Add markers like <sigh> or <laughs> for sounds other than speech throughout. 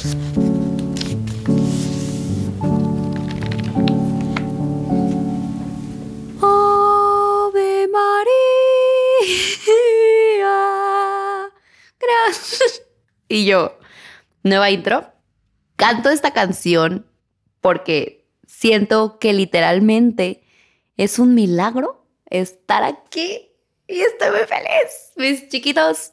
Ave María. Gracias. Y yo, nueva intro. Canto esta canción porque siento que literalmente es un milagro estar aquí y estoy muy feliz. Mis chiquitos,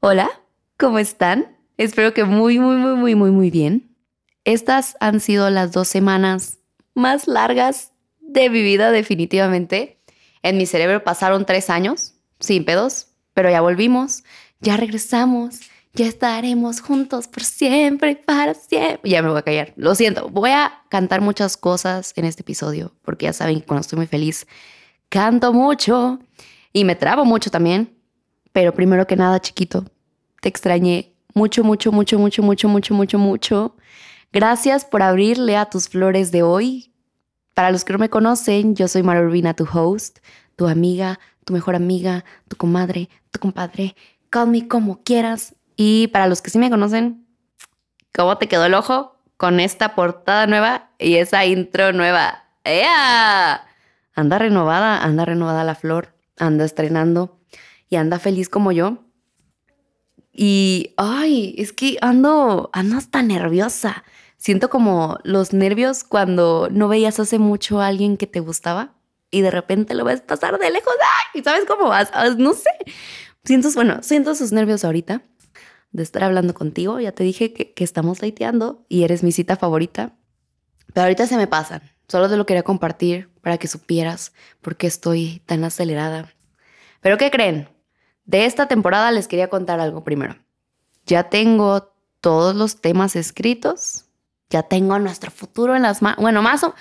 hola, ¿cómo están? Espero que muy, muy, muy, muy, muy, muy bien. Estas han sido las dos semanas más largas de mi vida definitivamente. En mi cerebro pasaron tres años, sin pedos, pero ya volvimos, ya regresamos, ya estaremos juntos por siempre, para siempre. Ya me voy a callar, lo siento. Voy a cantar muchas cosas en este episodio, porque ya saben que cuando estoy muy feliz, canto mucho y me trabo mucho también. Pero primero que nada, chiquito, te extrañé mucho, mucho, mucho, mucho, mucho, mucho, mucho, mucho. Gracias por abrirle a tus flores de hoy. Para los que no me conocen, yo soy Mara Urbina, tu host, tu amiga, tu mejor amiga, tu comadre, tu compadre. Call me como quieras. Y para los que sí me conocen, ¿cómo te quedó el ojo con esta portada nueva y esa intro nueva? ¡Ea! Anda renovada, anda renovada la flor, anda estrenando y anda feliz como yo. Y, ay, es que ando, ando hasta nerviosa. Siento como los nervios cuando no veías hace mucho a alguien que te gustaba y de repente lo ves pasar de lejos. ¡Ay! ¿Y sabes cómo vas? Ah, no sé. Siento, bueno, siento sus nervios ahorita de estar hablando contigo. Ya te dije que, que estamos dateando y eres mi cita favorita. Pero ahorita se me pasan. Solo te lo quería compartir para que supieras por qué estoy tan acelerada. Pero ¿qué creen? De esta temporada les quería contar algo primero. Ya tengo todos los temas escritos. Ya tengo nuestro futuro en las manos. Bueno, más o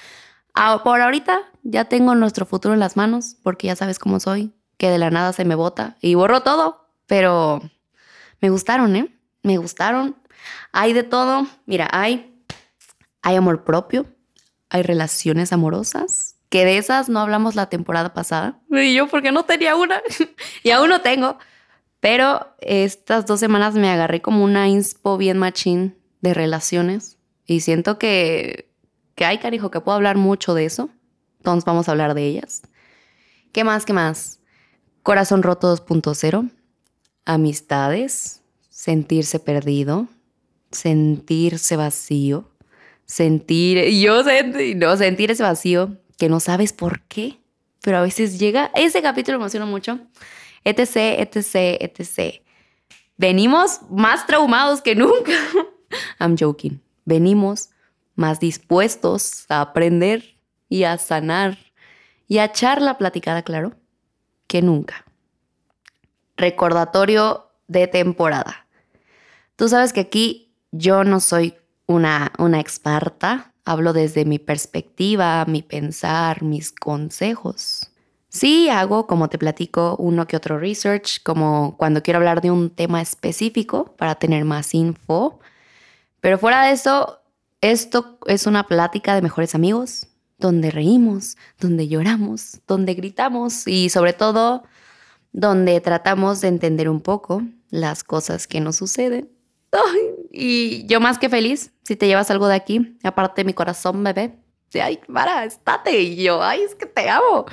por ahorita ya tengo nuestro futuro en las manos porque ya sabes cómo soy, que de la nada se me bota y borro todo. Pero me gustaron, ¿eh? Me gustaron. Hay de todo. Mira, hay, hay amor propio, hay relaciones amorosas, que de esas no hablamos la temporada pasada. Y yo, porque no tenía una. <laughs> y aún no tengo. Pero estas dos semanas me agarré como una inspo bien machín de relaciones. Y siento que, que hay, carijo, que puedo hablar mucho de eso. Entonces vamos a hablar de ellas. ¿Qué más? ¿Qué más? Corazón roto 2.0 amistades, sentirse perdido, sentirse vacío, sentir, yo sentí, no, sentir ese vacío que no sabes por qué, pero a veces llega, ese capítulo emociona mucho, etc, etc, etc. Venimos más traumados que nunca. <laughs> I'm joking. Venimos más dispuestos a aprender y a sanar y a echar la platicada, claro, que nunca recordatorio de temporada. Tú sabes que aquí yo no soy una, una experta, hablo desde mi perspectiva, mi pensar, mis consejos. Sí, hago, como te platico, uno que otro research, como cuando quiero hablar de un tema específico para tener más info. Pero fuera de eso, esto es una plática de mejores amigos, donde reímos, donde lloramos, donde gritamos y sobre todo donde tratamos de entender un poco las cosas que nos suceden. <laughs> y yo más que feliz si te llevas algo de aquí, aparte mi corazón, bebé. Ay, para, estate. Y yo, ay, es que te amo.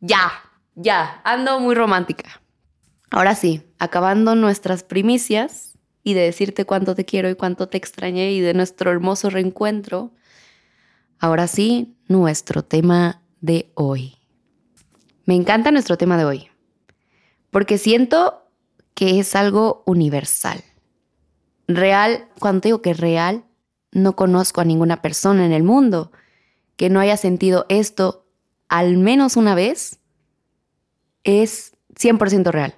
Ya, ya, ando muy romántica. Ahora sí, acabando nuestras primicias y de decirte cuánto te quiero y cuánto te extrañé y de nuestro hermoso reencuentro, ahora sí, nuestro tema de hoy. Me encanta nuestro tema de hoy porque siento que es algo universal. Real, cuando digo que real, no conozco a ninguna persona en el mundo que no haya sentido esto al menos una vez. Es 100% real.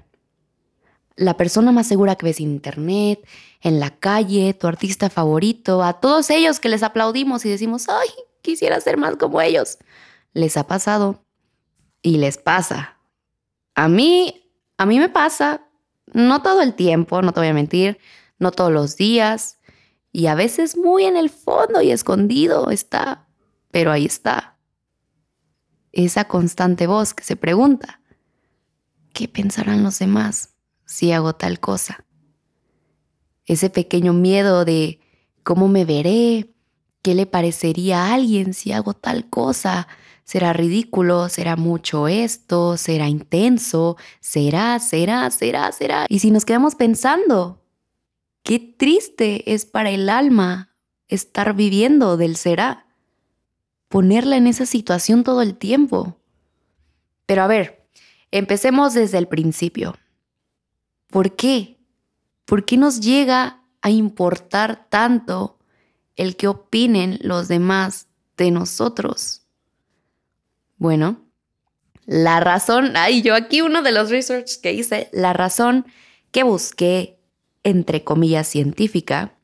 La persona más segura que ves en internet, en la calle, tu artista favorito, a todos ellos que les aplaudimos y decimos, ay, quisiera ser más como ellos. Les ha pasado y les pasa. A mí a mí me pasa, no todo el tiempo, no te voy a mentir, no todos los días, y a veces muy en el fondo y escondido está, pero ahí está. Esa constante voz que se pregunta, ¿qué pensarán los demás si hago tal cosa? Ese pequeño miedo de ¿Cómo me veré? ¿Qué le parecería a alguien si hago tal cosa? ¿Será ridículo? ¿Será mucho esto? ¿Será intenso? ¿Será? ¿Será? ¿Será? ¿Será? Y si nos quedamos pensando, qué triste es para el alma estar viviendo del será. Ponerla en esa situación todo el tiempo. Pero a ver, empecemos desde el principio. ¿Por qué? ¿Por qué nos llega a importar tanto el que opinen los demás de nosotros? Bueno, la razón, ay, yo aquí uno de los research que hice, la razón que busqué, entre comillas, científica,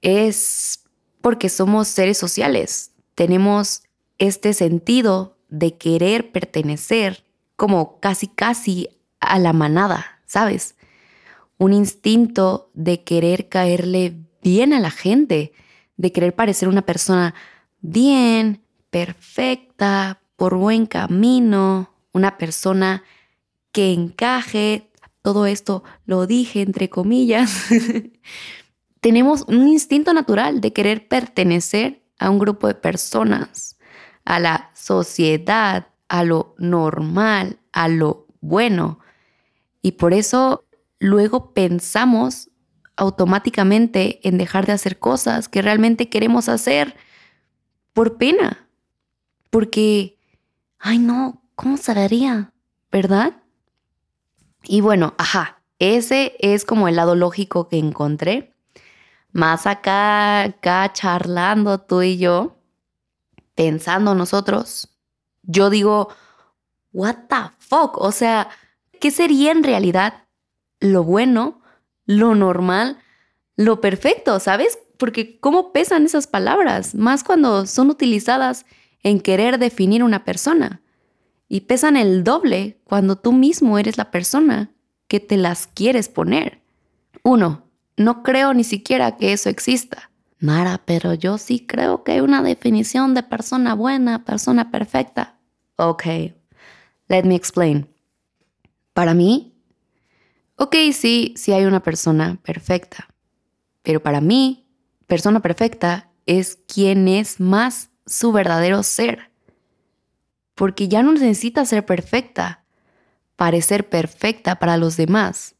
es porque somos seres sociales. Tenemos este sentido de querer pertenecer como casi casi a la manada, ¿sabes? Un instinto de querer caerle bien a la gente, de querer parecer una persona bien, perfecta, por buen camino, una persona que encaje, todo esto lo dije entre comillas, <laughs> tenemos un instinto natural de querer pertenecer a un grupo de personas, a la sociedad, a lo normal, a lo bueno. Y por eso luego pensamos automáticamente en dejar de hacer cosas que realmente queremos hacer por pena, porque ay no, ¿cómo se vería? ¿Verdad? Y bueno, ajá, ese es como el lado lógico que encontré. Más acá, acá charlando tú y yo, pensando nosotros, yo digo, what the fuck? O sea, ¿qué sería en realidad lo bueno, lo normal, lo perfecto? ¿Sabes? Porque cómo pesan esas palabras, más cuando son utilizadas en querer definir una persona y pesan el doble cuando tú mismo eres la persona que te las quieres poner. Uno, no creo ni siquiera que eso exista. Mara, pero yo sí creo que hay una definición de persona buena, persona perfecta. Ok, let me explain. Para mí, ok, sí, sí hay una persona perfecta. Pero para mí, persona perfecta es quien es más su verdadero ser. Porque ya no necesita ser perfecta, parecer perfecta para los demás.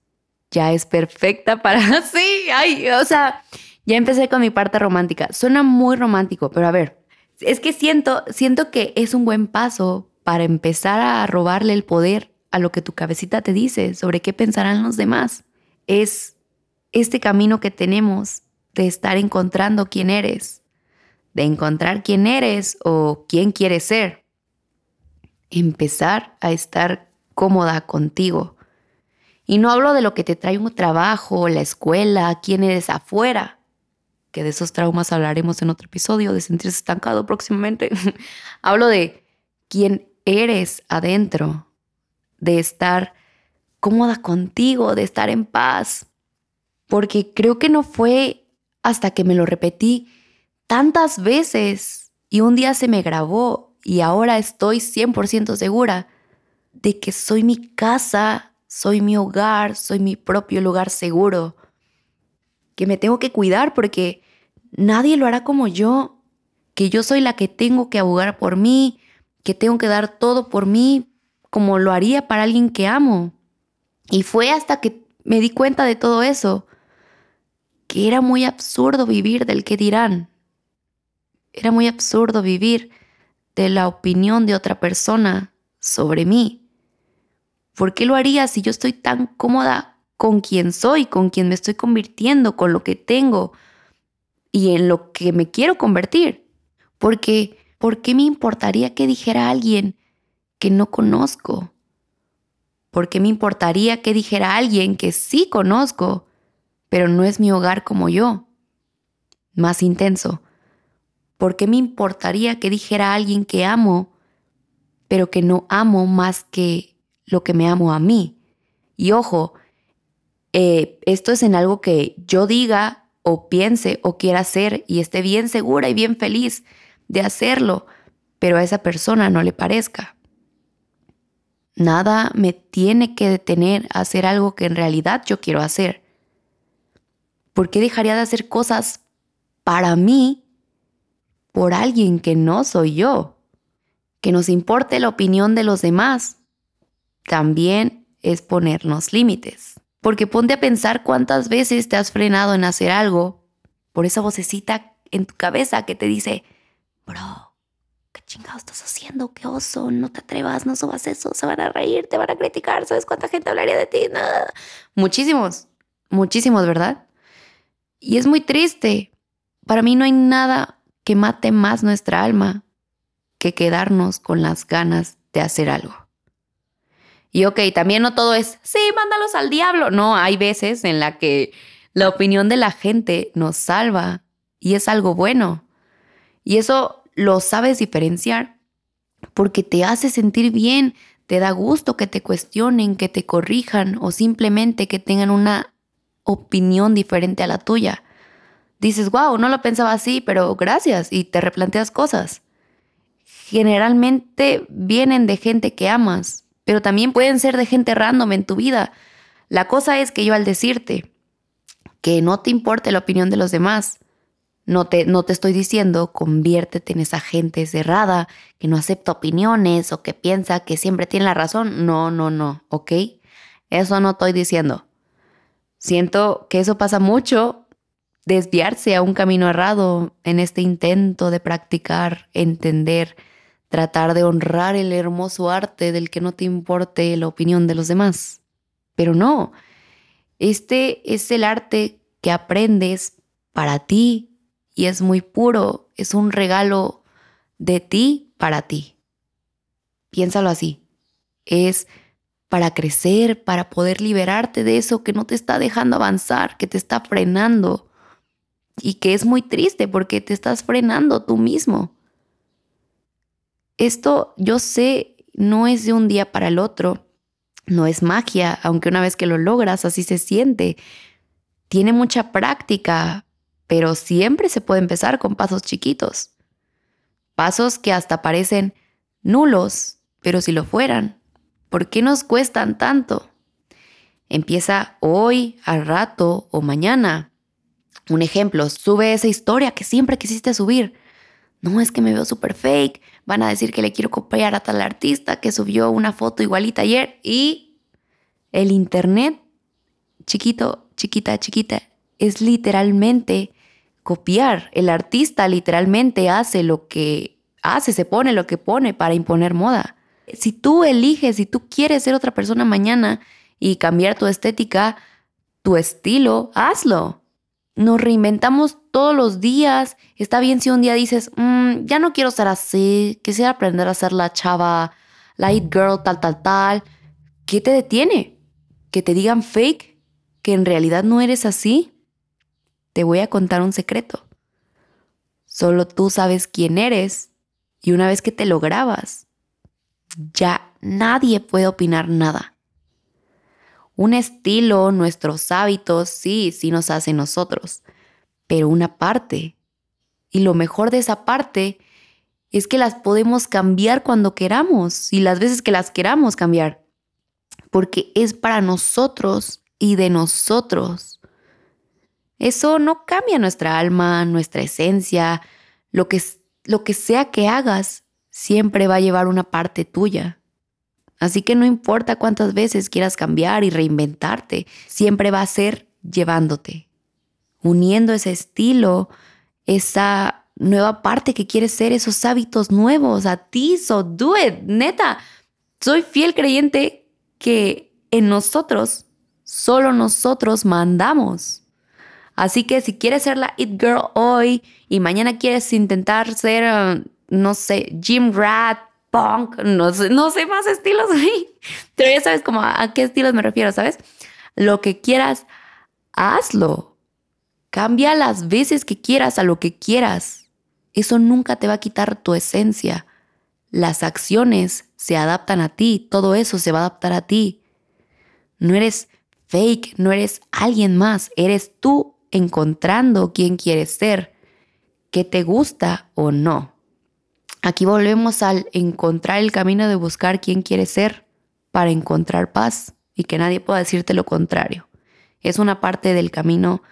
Ya es perfecta para... <laughs> Sí, ay, o sea, ya empecé con mi parte romántica. Suena muy romántico, pero a ver, es que siento, siento que es un buen paso para empezar a robarle el poder a lo que tu cabecita te dice sobre qué pensarán los demás. Es este camino que tenemos de estar encontrando quién eres, de encontrar quién eres o quién quieres ser. Empezar a estar cómoda contigo. Y no hablo de lo que te trae un trabajo, la escuela, quién eres afuera, que de esos traumas hablaremos en otro episodio, de sentirse estancado próximamente. <laughs> hablo de quién eres adentro, de estar cómoda contigo, de estar en paz. Porque creo que no fue hasta que me lo repetí tantas veces y un día se me grabó y ahora estoy 100% segura de que soy mi casa, soy mi hogar, soy mi propio lugar seguro, que me tengo que cuidar porque nadie lo hará como yo, que yo soy la que tengo que abogar por mí, que tengo que dar todo por mí como lo haría para alguien que amo. Y fue hasta que me di cuenta de todo eso, que era muy absurdo vivir del que dirán, era muy absurdo vivir de la opinión de otra persona sobre mí. ¿Por qué lo haría si yo estoy tan cómoda con quien soy, con quien me estoy convirtiendo, con lo que tengo y en lo que me quiero convertir? Porque, ¿por qué me importaría que dijera alguien que no conozco? ¿Por qué me importaría que dijera alguien que sí conozco, pero no es mi hogar como yo? Más intenso ¿Por qué me importaría que dijera alguien que amo, pero que no amo más que lo que me amo a mí? Y ojo, eh, esto es en algo que yo diga o piense o quiera hacer y esté bien segura y bien feliz de hacerlo, pero a esa persona no le parezca. Nada me tiene que detener a hacer algo que en realidad yo quiero hacer. ¿Por qué dejaría de hacer cosas para mí por alguien que no soy yo. Que nos importe la opinión de los demás también es ponernos límites. Porque ponte a pensar cuántas veces te has frenado en hacer algo por esa vocecita en tu cabeza que te dice, bro, ¿qué chingado estás haciendo? ¿Qué oso? No te atrevas, no subas eso, se van a reír, te van a criticar, ¿sabes cuánta gente hablaría de ti? Nada. Muchísimos, muchísimos, ¿verdad? Y es muy triste. Para mí no hay nada que mate más nuestra alma que quedarnos con las ganas de hacer algo. Y ok, también no todo es, sí, mándalos al diablo. No, hay veces en la que la opinión de la gente nos salva y es algo bueno. Y eso lo sabes diferenciar porque te hace sentir bien, te da gusto que te cuestionen, que te corrijan o simplemente que tengan una opinión diferente a la tuya. Dices, wow, no lo pensaba así, pero gracias y te replanteas cosas. Generalmente vienen de gente que amas, pero también pueden ser de gente random en tu vida. La cosa es que yo al decirte que no te importe la opinión de los demás, no te, no te estoy diciendo conviértete en esa gente cerrada que no acepta opiniones o que piensa que siempre tiene la razón. No, no, no, ¿ok? Eso no estoy diciendo. Siento que eso pasa mucho, desviarse a un camino errado en este intento de practicar, entender, tratar de honrar el hermoso arte del que no te importe la opinión de los demás. Pero no, este es el arte que aprendes para ti y es muy puro, es un regalo de ti para ti. Piénsalo así, es para crecer, para poder liberarte de eso que no te está dejando avanzar, que te está frenando y que es muy triste porque te estás frenando tú mismo. Esto yo sé no es de un día para el otro, no es magia, aunque una vez que lo logras así se siente. Tiene mucha práctica, pero siempre se puede empezar con pasos chiquitos. Pasos que hasta parecen nulos, pero si lo fueran, ¿por qué nos cuestan tanto? Empieza hoy, al rato o mañana. Un ejemplo, sube esa historia que siempre quisiste subir. No es que me veo súper fake, van a decir que le quiero copiar a tal artista que subió una foto igualita ayer y el internet, chiquito, chiquita, chiquita, es literalmente copiar. El artista literalmente hace lo que hace, se pone lo que pone para imponer moda. Si tú eliges, si tú quieres ser otra persona mañana y cambiar tu estética, tu estilo, hazlo. Nos reinventamos todos los días. Está bien si un día dices, mm, ya no quiero ser así, quisiera aprender a ser la chava, la it girl, tal, tal, tal. ¿Qué te detiene? ¿Que te digan fake? ¿Que en realidad no eres así? te voy a contar un secreto. Solo tú sabes quién eres y una vez que te lo grabas, ya nadie puede opinar nada. Un estilo, nuestros hábitos, sí, sí nos hacen nosotros, pero una parte. Y lo mejor de esa parte es que las podemos cambiar cuando queramos y las veces que las queramos cambiar, porque es para nosotros y de nosotros. Eso no cambia nuestra alma, nuestra esencia. Lo que, lo que sea que hagas, siempre va a llevar una parte tuya. Así que no importa cuántas veces quieras cambiar y reinventarte, siempre va a ser llevándote, uniendo ese estilo, esa nueva parte que quieres ser, esos hábitos nuevos a ti. So do it, neta. Soy fiel creyente que en nosotros, solo nosotros mandamos. Así que si quieres ser la It Girl hoy y mañana quieres intentar ser, uh, no sé, Gym Rat, Punk, no sé, no sé más estilos. <laughs> Pero ya sabes como a qué estilos me refiero, ¿sabes? Lo que quieras, hazlo. Cambia las veces que quieras a lo que quieras. Eso nunca te va a quitar tu esencia. Las acciones se adaptan a ti, todo eso se va a adaptar a ti. No eres fake, no eres alguien más, eres tú encontrando quién quieres ser, qué te gusta o no. Aquí volvemos al encontrar el camino de buscar quién quieres ser para encontrar paz y que nadie pueda decirte lo contrario. Es una parte del camino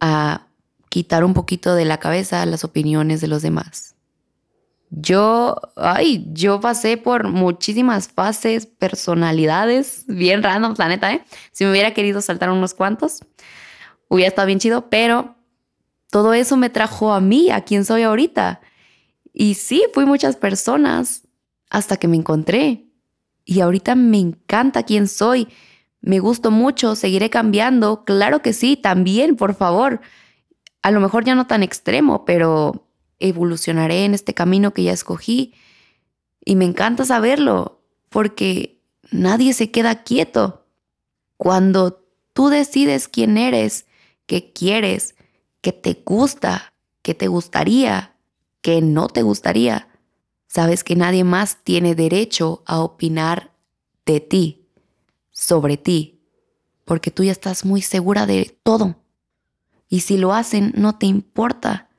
a quitar un poquito de la cabeza las opiniones de los demás. Yo, ay, yo pasé por muchísimas fases, personalidades, bien random, la neta, ¿eh? Si me hubiera querido saltar unos cuantos, hubiera estado bien chido, pero todo eso me trajo a mí, a quien soy ahorita. Y sí, fui muchas personas hasta que me encontré. Y ahorita me encanta quién soy. Me gusto mucho, seguiré cambiando. Claro que sí, también, por favor. A lo mejor ya no tan extremo, pero evolucionaré en este camino que ya escogí. Y me encanta saberlo, porque nadie se queda quieto. Cuando tú decides quién eres, qué quieres, que te gusta, que te gustaría, que no te gustaría, sabes que nadie más tiene derecho a opinar de ti, sobre ti, porque tú ya estás muy segura de todo. Y si lo hacen, no te importa,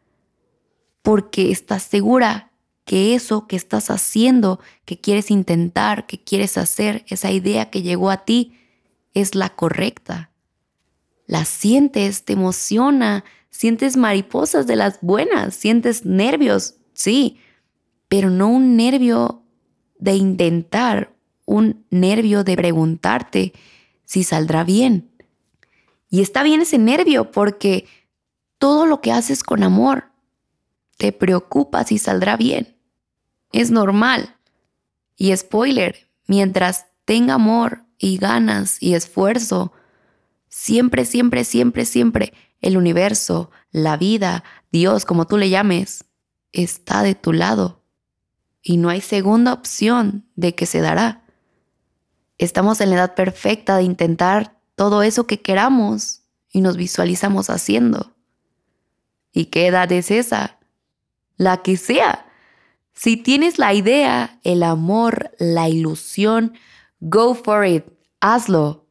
porque estás segura que eso que estás haciendo, que quieres intentar, que quieres hacer, esa idea que llegó a ti, es la correcta. La sientes, te emociona, Sientes mariposas de las buenas, sientes nervios, sí, pero no un nervio de intentar, un nervio de preguntarte si saldrá bien. Y está bien ese nervio porque todo lo que haces con amor te preocupa si saldrá bien. Es normal. Y spoiler, mientras tenga amor y ganas y esfuerzo, siempre, siempre, siempre, siempre el universo, la vida, Dios, como tú le llames, está de tu lado. Y no hay segunda opción de que se dará. Estamos en la edad perfecta de intentar todo eso que queramos y nos visualizamos haciendo. ¿Y qué edad es esa? La que sea. Si tienes la idea, el amor, la ilusión, go for it, hazlo.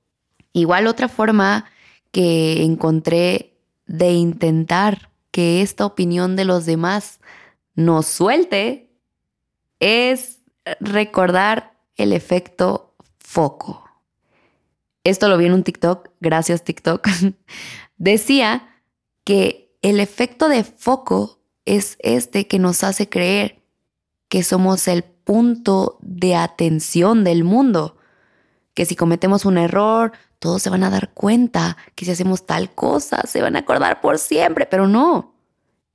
Igual otra forma que encontré de intentar que esta opinión de los demás nos suelte es recordar el efecto foco. Esto lo vi en un TikTok, gracias TikTok. <laughs> Decía que el efecto de foco es este que nos hace creer que somos el punto de atención del mundo, que si cometemos un error, todos se van a dar cuenta que si hacemos tal cosa, se van a acordar por siempre, pero no.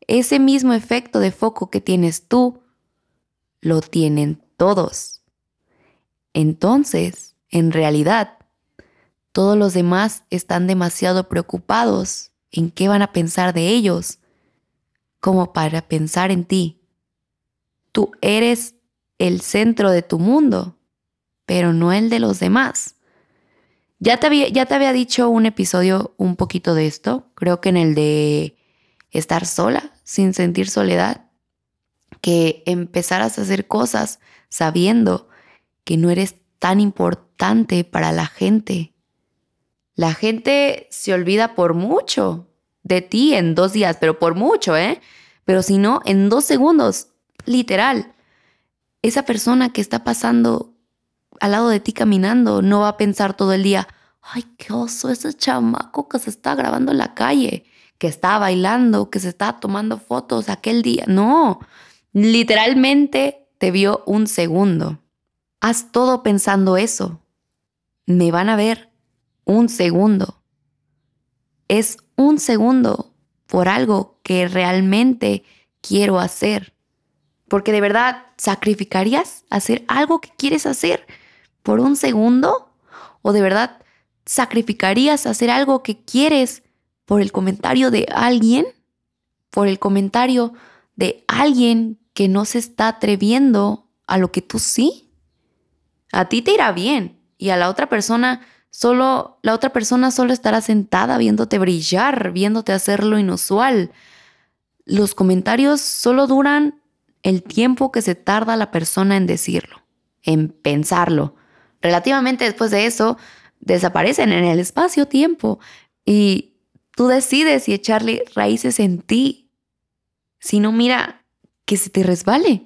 Ese mismo efecto de foco que tienes tú, lo tienen todos. Entonces, en realidad, todos los demás están demasiado preocupados en qué van a pensar de ellos como para pensar en ti. Tú eres el centro de tu mundo, pero no el de los demás. Ya te, había, ya te había dicho un episodio un poquito de esto, creo que en el de estar sola, sin sentir soledad, que empezaras a hacer cosas sabiendo que no eres tan importante para la gente. La gente se olvida por mucho de ti en dos días, pero por mucho, ¿eh? Pero si no, en dos segundos, literal. Esa persona que está pasando al lado de ti caminando, no va a pensar todo el día, ay, qué oso ese chamaco que se está grabando en la calle, que está bailando, que se está tomando fotos aquel día. No, literalmente te vio un segundo. Haz todo pensando eso. Me van a ver un segundo. Es un segundo por algo que realmente quiero hacer. Porque de verdad, ¿sacrificarías hacer algo que quieres hacer? Por un segundo? ¿O de verdad sacrificarías hacer algo que quieres por el comentario de alguien? ¿Por el comentario de alguien que no se está atreviendo a lo que tú sí? A ti te irá bien y a la otra persona solo la otra persona solo estará sentada viéndote brillar, viéndote hacer lo inusual. Los comentarios solo duran el tiempo que se tarda la persona en decirlo, en pensarlo, relativamente después de eso desaparecen en el espacio-tiempo y tú decides si echarle raíces en ti. Si no, mira, que se te resbale.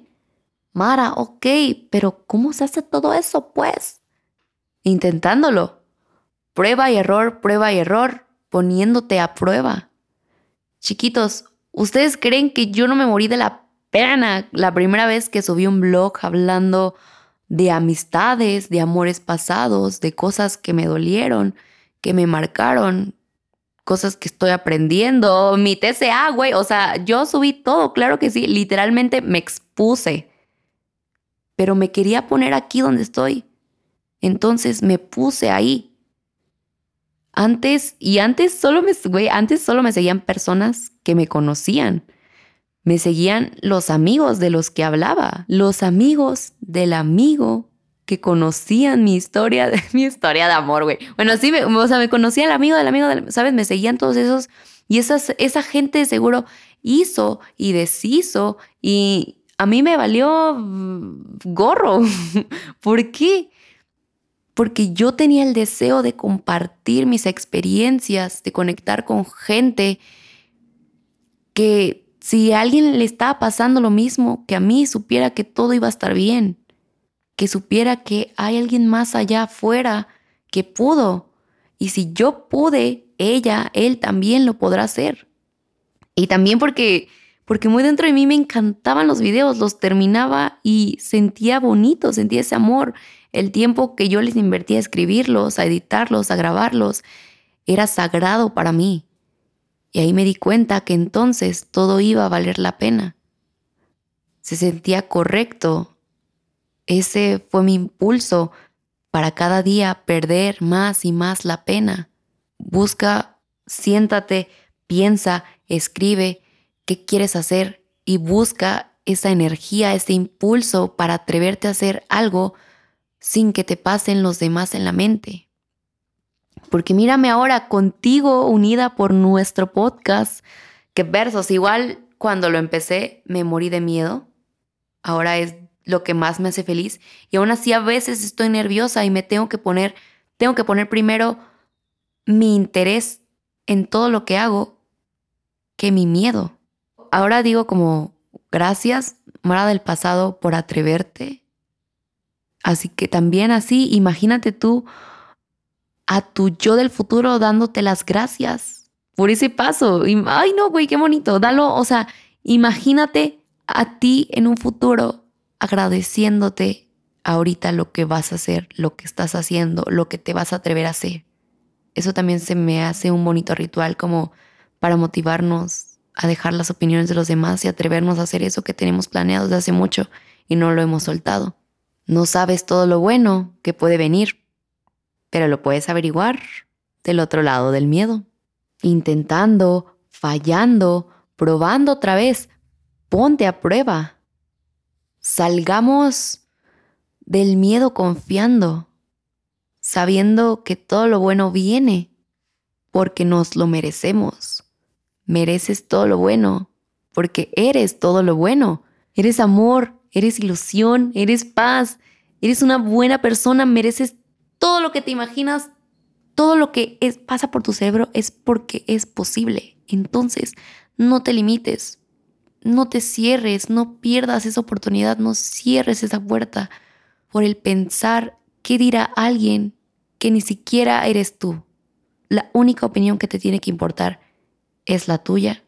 Mara, ok, pero ¿cómo se hace todo eso, pues? Intentándolo. Prueba y error, prueba y error, poniéndote a prueba. Chiquitos, ¿ustedes creen que yo no me morí de la pena la primera vez que subí un blog hablando de amistades, de amores pasados, de cosas que me dolieron, que me marcaron, cosas que estoy aprendiendo, mi TCA, güey, o sea, yo subí todo, claro que sí, literalmente me expuse, pero me quería poner aquí donde estoy. Entonces me puse ahí antes, y antes solo me, güey, antes solo me seguían personas que me conocían. Me seguían los amigos de los que hablaba, los amigos del amigo que conocían mi historia, <laughs> mi historia de amor, güey. Bueno, sí, me, o sea, me conocía el amigo del amigo, del, ¿sabes? Me seguían todos esos y esas, esa gente seguro hizo y deshizo y a mí me valió gorro. <laughs> ¿Por qué? porque yo tenía el deseo de compartir mis experiencias, de conectar con gente que si a alguien le estaba pasando lo mismo que a mí, supiera que todo iba a estar bien, que supiera que hay alguien más allá afuera que pudo. Y si yo pude, ella, él también lo podrá hacer. Y también porque porque muy dentro de mí me encantaban los videos, los terminaba y sentía bonito, sentía ese amor, el tiempo que yo les invertía a escribirlos, a editarlos, a grabarlos, era sagrado para mí. Y ahí me di cuenta que entonces todo iba a valer la pena. Se sentía correcto. Ese fue mi impulso para cada día perder más y más la pena. Busca, siéntate, piensa, escribe qué quieres hacer y busca esa energía, ese impulso para atreverte a hacer algo sin que te pasen los demás en la mente. Porque mírame ahora contigo unida por nuestro podcast, que versos, igual cuando lo empecé me morí de miedo, ahora es lo que más me hace feliz. Y aún así a veces estoy nerviosa y me tengo que poner, tengo que poner primero mi interés en todo lo que hago que mi miedo. Ahora digo como gracias, Mara del pasado, por atreverte Así que también así, imagínate tú a tu yo del futuro dándote las gracias por ese paso. Y, ay, no, güey, qué bonito. Dalo, o sea, imagínate a ti en un futuro agradeciéndote ahorita lo que vas a hacer, lo que estás haciendo, lo que te vas a atrever a hacer. Eso también se me hace un bonito ritual como para motivarnos a dejar las opiniones de los demás y atrevernos a hacer eso que tenemos planeado desde hace mucho y no lo hemos soltado. No sabes todo lo bueno que puede venir, pero lo puedes averiguar del otro lado del miedo. Intentando, fallando, probando otra vez. Ponte a prueba. Salgamos del miedo confiando, sabiendo que todo lo bueno viene porque nos lo merecemos. Mereces todo lo bueno porque eres todo lo bueno. Eres amor, eres ilusión, eres paz, eres una buena persona, mereces todo lo que te imaginas, todo lo que es, pasa por tu cerebro es porque es posible. Entonces, no te limites, no te cierres, no pierdas esa oportunidad, no cierres esa puerta por el pensar qué dirá alguien que ni siquiera eres tú. La única opinión que te tiene que importar es la tuya,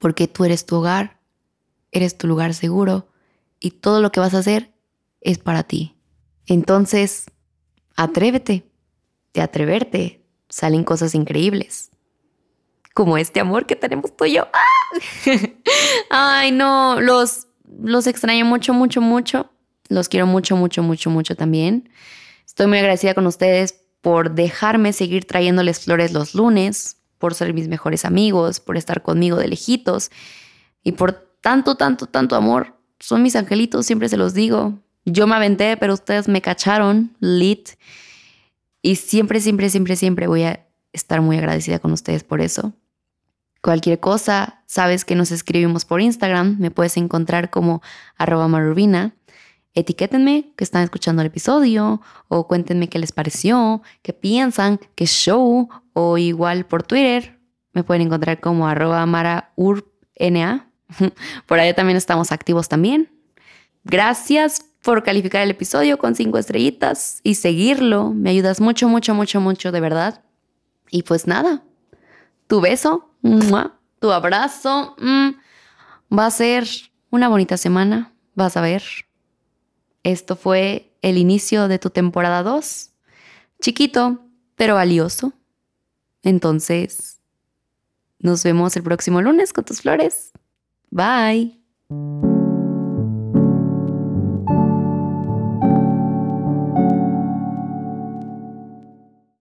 porque tú eres tu hogar, eres tu lugar seguro, y todo lo que vas a hacer es para ti. Entonces, atrévete. De atreverte salen cosas increíbles. Como este amor que tenemos tú y yo. <laughs> Ay, no, los, los extraño mucho, mucho, mucho. Los quiero mucho, mucho, mucho, mucho también. Estoy muy agradecida con ustedes por dejarme seguir trayéndoles flores los lunes, por ser mis mejores amigos, por estar conmigo de lejitos y por tanto, tanto, tanto amor son mis angelitos, siempre se los digo. Yo me aventé, pero ustedes me cacharon, lit. Y siempre, siempre, siempre, siempre voy a estar muy agradecida con ustedes por eso. Cualquier cosa, sabes que nos escribimos por Instagram, me puedes encontrar como arroba. Etiquétenme que están escuchando el episodio o cuéntenme qué les pareció, qué piensan, qué show o igual por Twitter. Me pueden encontrar como arroba <laughs> Por allá también estamos activos también. Gracias por calificar el episodio con cinco estrellitas y seguirlo. Me ayudas mucho, mucho, mucho, mucho, de verdad. Y pues nada, tu beso, tu abrazo. Mm, va a ser una bonita semana, vas a ver. Esto fue el inicio de tu temporada 2. Chiquito, pero valioso. Entonces, nos vemos el próximo lunes con tus flores. Bye.